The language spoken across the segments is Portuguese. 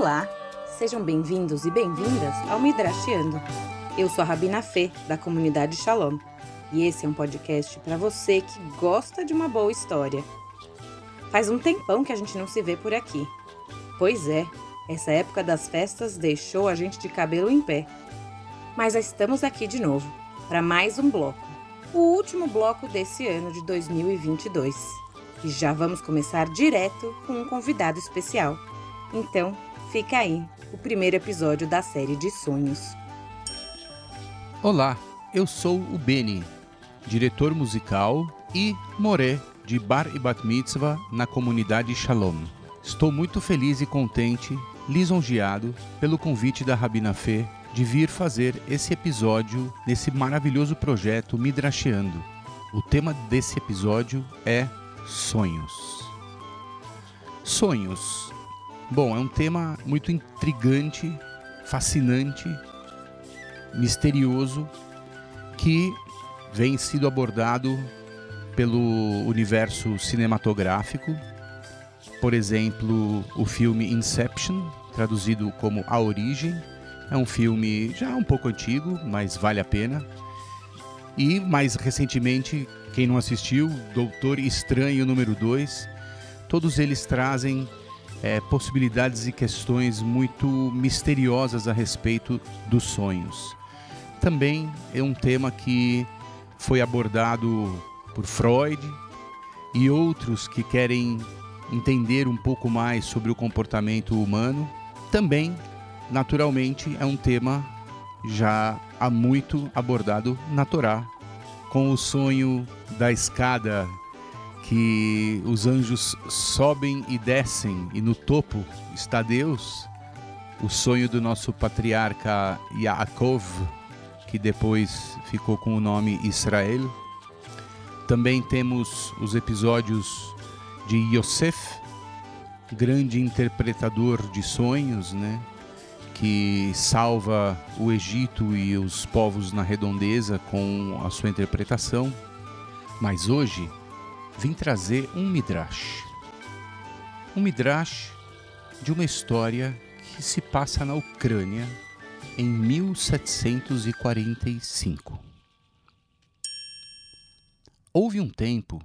Olá, sejam bem-vindos e bem-vindas ao Midrashiando. Eu sou a Rabina Fê, da comunidade Shalom, e esse é um podcast para você que gosta de uma boa história. Faz um tempão que a gente não se vê por aqui. Pois é, essa época das festas deixou a gente de cabelo em pé. Mas estamos aqui de novo, para mais um bloco. O último bloco desse ano de 2022. E já vamos começar direto com um convidado especial. Então, fica aí o primeiro episódio da série de sonhos. Olá, eu sou o Beni, diretor musical e moré de Bar e Bat Mitzvah na comunidade Shalom. Estou muito feliz e contente, lisonjeado pelo convite da Rabina Fê de vir fazer esse episódio nesse maravilhoso projeto Midrasheando. O tema desse episódio é sonhos. Sonhos. Bom, é um tema muito intrigante, fascinante, misterioso, que vem sido abordado pelo universo cinematográfico. Por exemplo, o filme Inception, traduzido como A Origem, é um filme já um pouco antigo, mas vale a pena. E mais recentemente, quem não assistiu, Doutor Estranho número 2, todos eles trazem é, possibilidades e questões muito misteriosas a respeito dos sonhos. Também é um tema que foi abordado por Freud e outros que querem entender um pouco mais sobre o comportamento humano. Também, naturalmente, é um tema já há muito abordado na Torá, com o sonho da escada que os anjos sobem e descem e no topo está Deus. O sonho do nosso patriarca Yaakov, que depois ficou com o nome Israel. Também temos os episódios de Yosef, grande interpretador de sonhos, né? que salva o Egito e os povos na redondeza com a sua interpretação. Mas hoje vim trazer um midrash. Um midrash de uma história que se passa na Ucrânia em 1745. Houve um tempo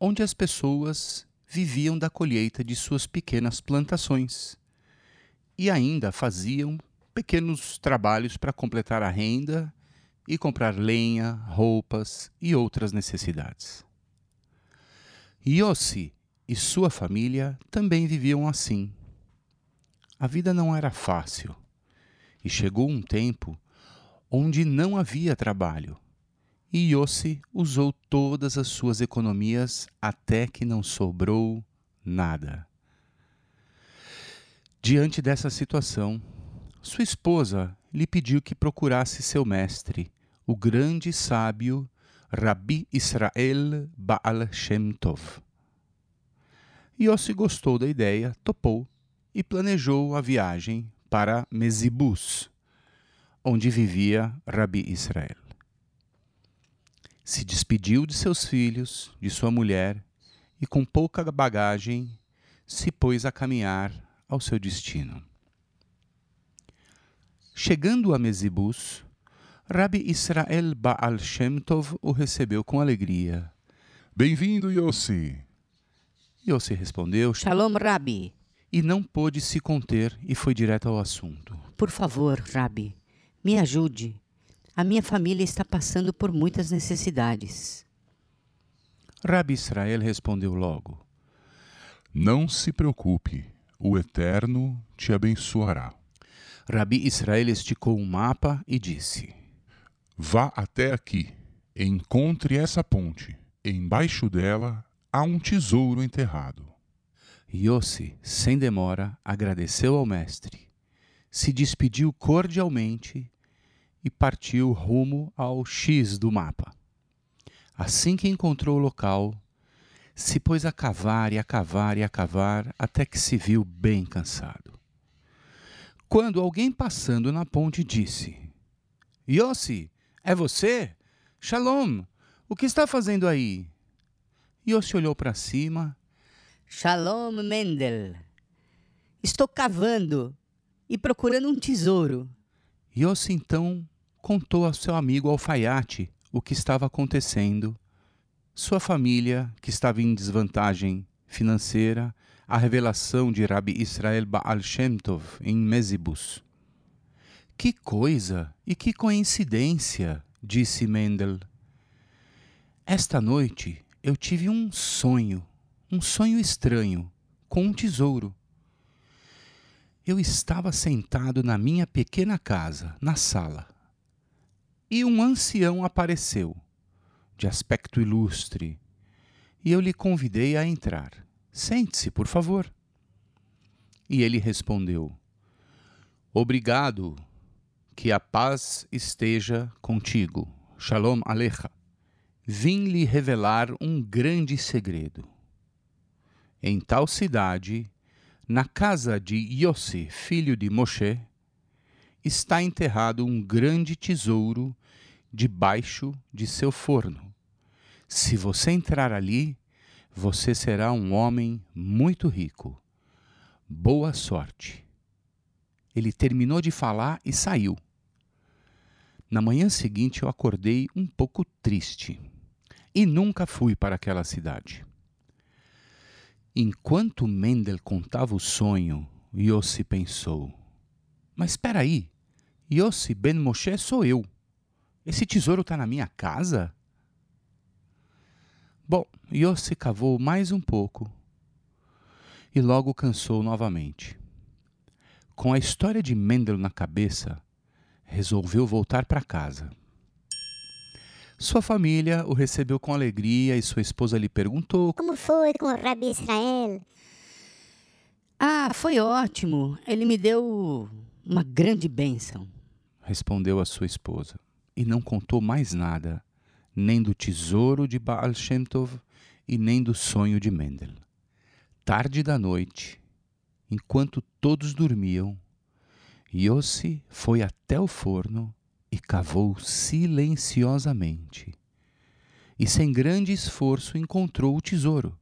onde as pessoas viviam da colheita de suas pequenas plantações e ainda faziam pequenos trabalhos para completar a renda e comprar lenha, roupas e outras necessidades. Yossi e sua família também viviam assim. A vida não era fácil e chegou um tempo onde não havia trabalho. E Yossi usou todas as suas economias até que não sobrou nada. Diante dessa situação, sua esposa lhe pediu que procurasse seu mestre, o grande sábio Rabi Israel Baal Shem Tov. Yossi gostou da ideia, topou e planejou a viagem para Mesibus, onde vivia Rabi Israel. Se despediu de seus filhos, de sua mulher e, com pouca bagagem, se pôs a caminhar ao seu destino. Chegando a Mesibus, Rabi Israel Baal Shem Tov o recebeu com alegria. Bem-vindo, Yossi. Yossi respondeu Shalom, Rabi. e não pôde se conter e foi direto ao assunto. Por favor, Rabi, me ajude. A minha família está passando por muitas necessidades. Rabi Israel respondeu logo: Não se preocupe, o Eterno te abençoará. Rabi Israel esticou um mapa e disse: Vá até aqui, encontre essa ponte. Embaixo dela há um tesouro enterrado. Yossi, sem demora, agradeceu ao mestre, se despediu cordialmente e partiu rumo ao X do mapa. Assim que encontrou o local, se pôs a cavar e a cavar e a cavar até que se viu bem cansado. Quando alguém passando na ponte disse: Yossi, é você? Shalom, o que está fazendo aí? Yossi olhou para cima Shalom, Mendel. Estou cavando e procurando um tesouro. Yossi então contou ao seu amigo alfaiate o que estava acontecendo, sua família, que estava em desvantagem financeira, a revelação de Rabi Israel Baal Shem Tov em Mesibus. Que coisa e que coincidência, disse Mendel. Esta noite eu tive um sonho, um sonho estranho, com um tesouro. Eu estava sentado na minha pequena casa, na sala, e um ancião apareceu, de aspecto ilustre, e eu lhe convidei a entrar. Sente-se, por favor. E ele respondeu: Obrigado, que a paz esteja contigo. Shalom Alecha. Vim lhe revelar um grande segredo. Em tal cidade, na casa de Yossi, filho de Moshe, está enterrado um grande tesouro debaixo de seu forno. Se você entrar ali, você será um homem muito rico. Boa sorte. Ele terminou de falar e saiu. Na manhã seguinte eu acordei um pouco triste e nunca fui para aquela cidade. Enquanto Mendel contava o sonho, Yossi pensou: Mas espera aí, Yossi Ben Moshe sou eu. Esse tesouro está na minha casa? Bom, Yossi cavou mais um pouco e logo cansou novamente. Com a história de Mendel na cabeça, resolveu voltar para casa. Sua família o recebeu com alegria e sua esposa lhe perguntou Como foi com o Rabi Israel? Ah, foi ótimo. Ele me deu uma grande bênção. Respondeu a sua esposa e não contou mais nada, nem do tesouro de Baal Shem Tov e nem do sonho de Mendel. Tarde da noite, enquanto todos dormiam, Yossi foi até o forno e cavou silenciosamente. E sem grande esforço encontrou o tesouro.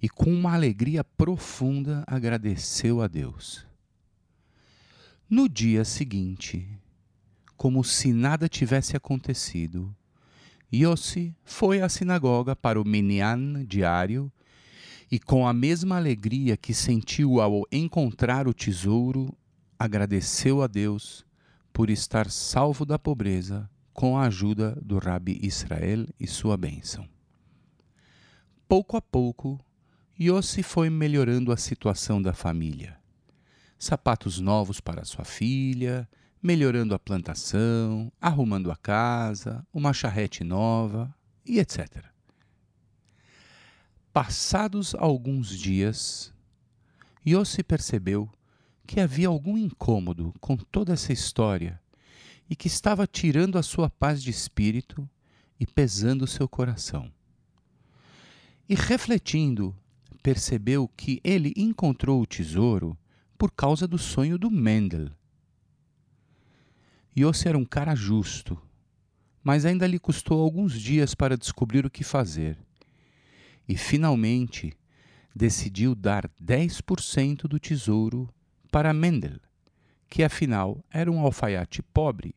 E com uma alegria profunda agradeceu a Deus. No dia seguinte, como se nada tivesse acontecido, Yossi foi à sinagoga para o minyan diário e, com a mesma alegria que sentiu ao encontrar o tesouro, agradeceu a Deus por estar salvo da pobreza com a ajuda do Rabi Israel e sua bênção. Pouco a pouco, Yossi foi melhorando a situação da família. Sapatos novos para sua filha, melhorando a plantação, arrumando a casa, uma charrete nova e etc. Passados alguns dias, Yossi percebeu que havia algum incômodo com toda essa história e que estava tirando a sua paz de espírito e pesando seu coração. E refletindo, percebeu que ele encontrou o tesouro por causa do sonho do Mendel. Yossi era um cara justo, mas ainda lhe custou alguns dias para descobrir o que fazer. E finalmente decidiu dar 10% do tesouro para Mendel, que afinal era um alfaiate pobre,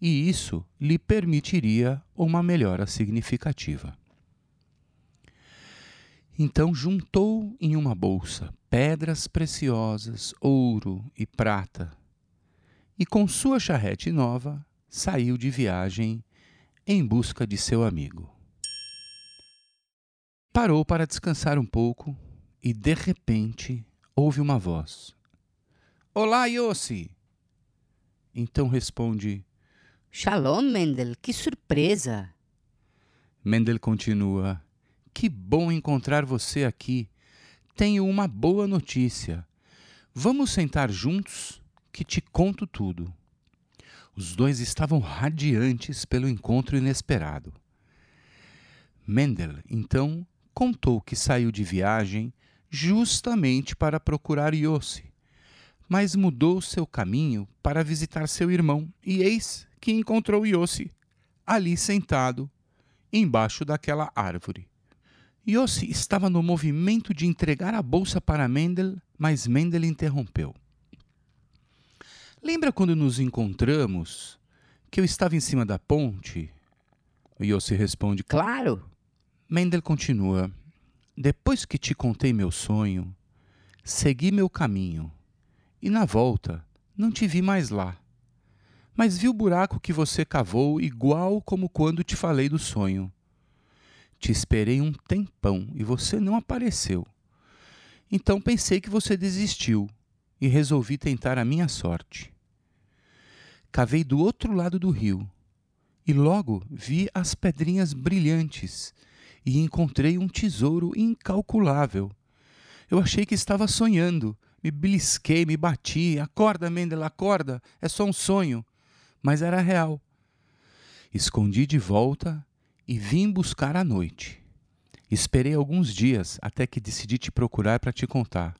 e isso lhe permitiria uma melhora significativa. Então juntou em uma bolsa pedras preciosas, ouro e prata, e com sua charrete nova saiu de viagem em busca de seu amigo. Parou para descansar um pouco e de repente ouve uma voz. Olá, Yossi! Então responde: Shalom, Mendel, que surpresa! Mendel continua: Que bom encontrar você aqui. Tenho uma boa notícia. Vamos sentar juntos que te conto tudo. Os dois estavam radiantes pelo encontro inesperado. Mendel, então, contou que saiu de viagem justamente para procurar Yossi mas mudou seu caminho para visitar seu irmão, e eis que encontrou Yossi, ali sentado, embaixo daquela árvore. Yossi estava no movimento de entregar a bolsa para Mendel, mas Mendel interrompeu. Lembra quando nos encontramos que eu estava em cima da ponte? Yossi responde: Claro! Mendel continua: Depois que te contei meu sonho, segui meu caminho e na volta não te vi mais lá. Mas vi o buraco que você cavou igual como quando te falei do sonho. Te esperei um tempão e você não apareceu. Então pensei que você desistiu e resolvi tentar a minha sorte. Cavei do outro lado do rio e logo vi as pedrinhas brilhantes e encontrei um tesouro incalculável. Eu achei que estava sonhando, me belisquei, me bati. Acorda, Mendel, acorda, é só um sonho. Mas era real. Escondi de volta e vim buscar à noite. Esperei alguns dias até que decidi te procurar para te contar.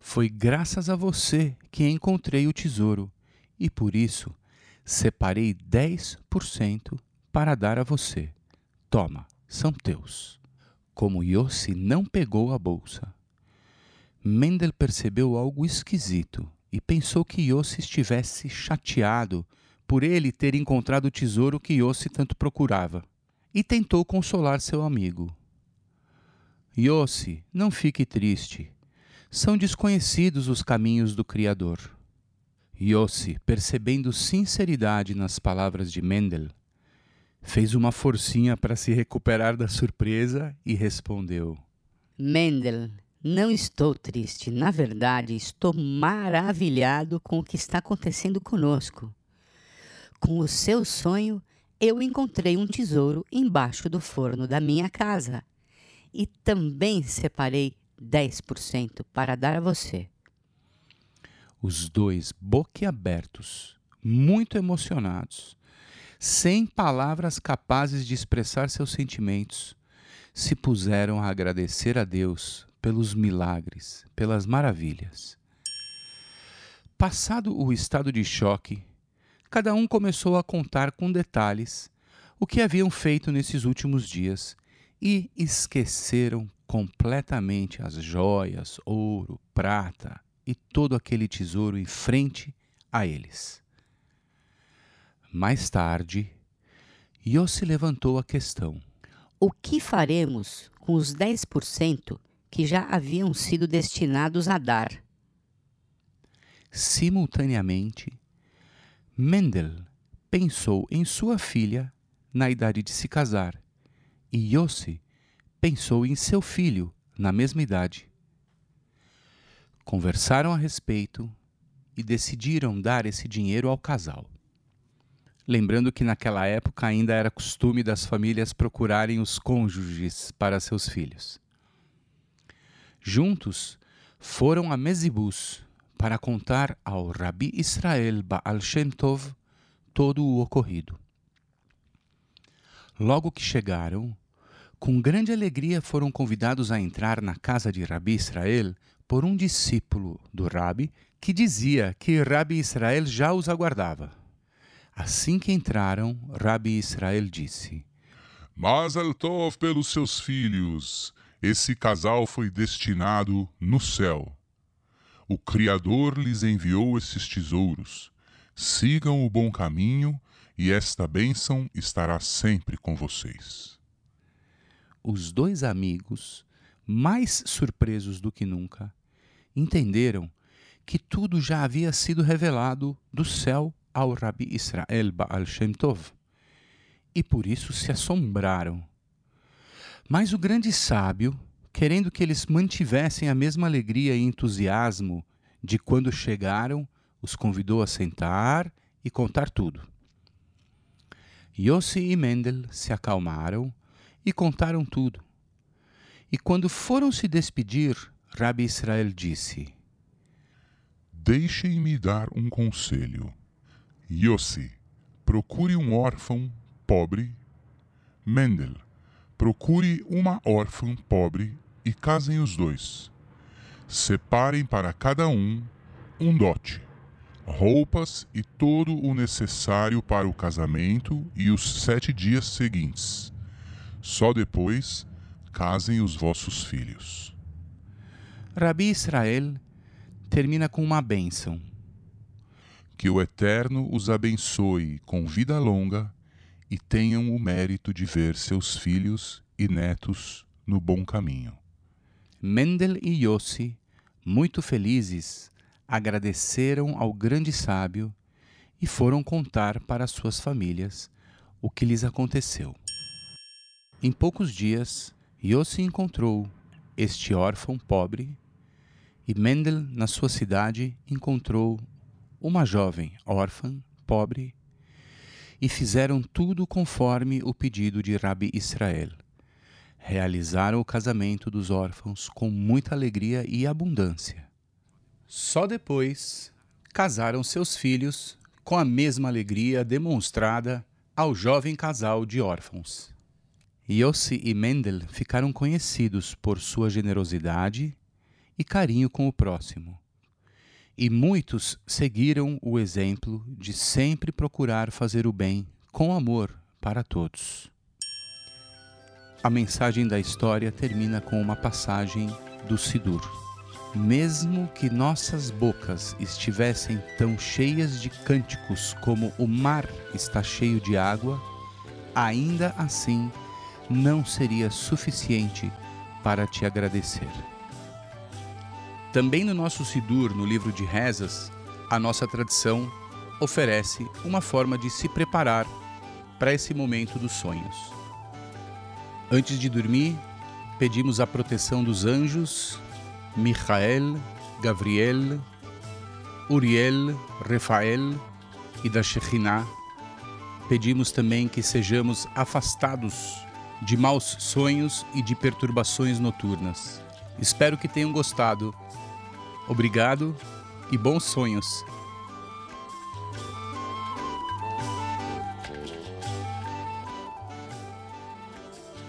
Foi graças a você que encontrei o tesouro e por isso separei 10% para dar a você. Toma, são teus. Como Yossi não pegou a bolsa, Mendel percebeu algo esquisito e pensou que Yossi estivesse chateado por ele ter encontrado o tesouro que Yossi tanto procurava, e tentou consolar seu amigo. Yossi, não fique triste. São desconhecidos os caminhos do Criador. Yossi, percebendo sinceridade nas palavras de Mendel, fez uma forcinha para se recuperar da surpresa e respondeu: Mendel, não estou triste. Na verdade, estou maravilhado com o que está acontecendo conosco. Com o seu sonho, eu encontrei um tesouro embaixo do forno da minha casa e também separei 10% para dar a você. Os dois, boquiabertos, muito emocionados, sem palavras capazes de expressar seus sentimentos, se puseram a agradecer a Deus pelos milagres, pelas maravilhas. Passado o estado de choque, cada um começou a contar com detalhes o que haviam feito nesses últimos dias e esqueceram completamente as joias, ouro, prata e todo aquele tesouro em frente a eles. Mais tarde, Yossi levantou a questão: O que faremos com os 10% que já haviam sido destinados a dar? Simultaneamente, Mendel pensou em sua filha na idade de se casar e Yossi pensou em seu filho na mesma idade. Conversaram a respeito e decidiram dar esse dinheiro ao casal. Lembrando que naquela época ainda era costume das famílias procurarem os cônjuges para seus filhos. Juntos foram a Mezibus para contar ao Rabi Israel Baal Shem Tov todo o ocorrido. Logo que chegaram, com grande alegria foram convidados a entrar na casa de Rabi Israel por um discípulo do Rabi que dizia que Rabi Israel já os aguardava. Assim que entraram, Rabi Israel disse: Mazel Tov pelos seus filhos. Esse casal foi destinado no céu. O Criador lhes enviou esses tesouros. Sigam o bom caminho e esta bênção estará sempre com vocês. Os dois amigos, mais surpresos do que nunca, entenderam que tudo já havia sido revelado do céu ao Rabi Israel Baal Shem Tov, e por isso se assombraram. Mas o grande sábio, querendo que eles mantivessem a mesma alegria e entusiasmo de quando chegaram, os convidou a sentar e contar tudo. Yossi e Mendel se acalmaram e contaram tudo. E quando foram se despedir, Rabi Israel disse: Deixem-me dar um conselho. Yossi, procure um órfão pobre. Mendel, procure uma órfã pobre e casem os dois. Separem para cada um um dote, roupas e todo o necessário para o casamento e os sete dias seguintes. Só depois casem os vossos filhos. Rabi Israel termina com uma bênção. Que o Eterno os abençoe com vida longa e tenham o mérito de ver seus filhos e netos no bom caminho. Mendel e Yossi, muito felizes, agradeceram ao grande sábio e foram contar para suas famílias o que lhes aconteceu. Em poucos dias, Yossi encontrou este órfão pobre e Mendel, na sua cidade, encontrou uma jovem órfã, pobre, e fizeram tudo conforme o pedido de Rabi Israel. Realizaram o casamento dos órfãos com muita alegria e abundância. Só depois casaram seus filhos com a mesma alegria demonstrada ao jovem casal de órfãos. Yossi e Mendel ficaram conhecidos por sua generosidade e carinho com o próximo. E muitos seguiram o exemplo de sempre procurar fazer o bem com amor para todos. A mensagem da história termina com uma passagem do Sidur. Mesmo que nossas bocas estivessem tão cheias de cânticos como o mar está cheio de água, ainda assim não seria suficiente para te agradecer. Também no nosso Sidur, no livro de rezas, a nossa tradição oferece uma forma de se preparar para esse momento dos sonhos. Antes de dormir, pedimos a proteção dos anjos Michael, Gabriel, Uriel, Rafael e da Shekhinah. Pedimos também que sejamos afastados de maus sonhos e de perturbações noturnas. Espero que tenham gostado. Obrigado e bons sonhos.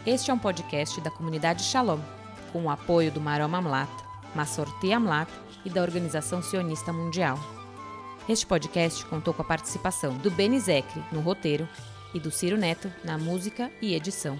Este é um podcast da comunidade Shalom, com o apoio do Marom Amlat, Massorti Amlat e da Organização Sionista Mundial. Este podcast contou com a participação do Beni Zecri no roteiro e do Ciro Neto na música e edição.